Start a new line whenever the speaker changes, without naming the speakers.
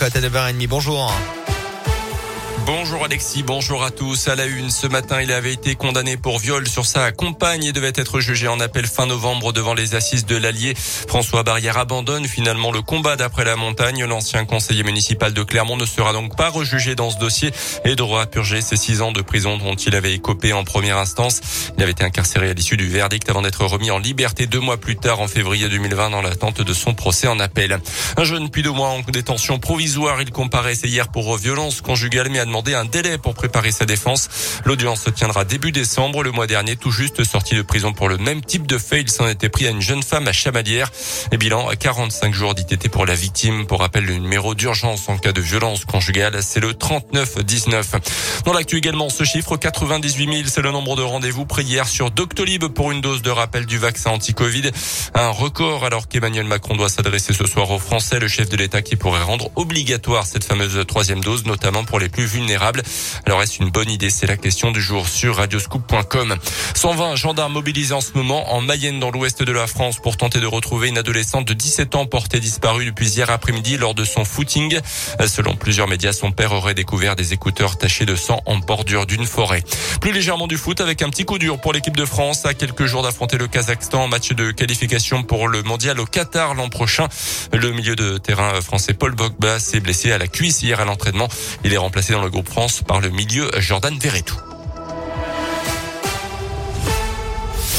cote à 9h30. Bonjour.
Bonjour Alexis, bonjour à tous. À la une, ce matin, il avait été condamné pour viol sur sa compagne et devait être jugé en appel fin novembre devant les assises de l'Allier. François Barrière abandonne finalement le combat d'après la montagne. L'ancien conseiller municipal de Clermont ne sera donc pas rejugé dans ce dossier et devra purger ses six ans de prison dont il avait écopé en première instance. Il avait été incarcéré à l'issue du verdict avant d'être remis en liberté deux mois plus tard en février 2020 dans l'attente de son procès en appel. Un jeune puis deux mois en détention provisoire, il comparaissait hier pour violence conjugale mais a demandé un délai pour préparer sa défense. L'audience se tiendra début décembre. Le mois dernier, tout juste sorti de prison pour le même type de fait, il s'en était pris à une jeune femme à Chamalières. Et bilan, 45 jours d'ITT pour la victime. Pour rappel, le numéro d'urgence en cas de violence conjugale, c'est le 3919. Dans l'actu également, ce chiffre, 98 000, c'est le nombre de rendez-vous pris hier sur Doctolib pour une dose de rappel du vaccin anti-Covid. Un record alors qu'Emmanuel Macron doit s'adresser ce soir aux Français, le chef de l'État qui pourrait rendre obligatoire cette fameuse troisième dose, notamment pour les plus vulnérables alors est-ce une bonne idée? C'est la question du jour sur radioscoop.com. 120 gendarmes mobilisés en ce moment en Mayenne dans l'ouest de la France pour tenter de retrouver une adolescente de 17 ans portée disparue depuis hier après-midi lors de son footing. Selon plusieurs médias, son père aurait découvert des écouteurs tachés de sang en bordure d'une forêt. Plus légèrement du foot avec un petit coup dur pour l'équipe de France à quelques jours d'affronter le Kazakhstan en match de qualification pour le mondial au Qatar l'an prochain. Le milieu de terrain français Paul Bogba s'est blessé à la cuisse hier à l'entraînement. Il est remplacé dans le France par le milieu Jordan Verretou.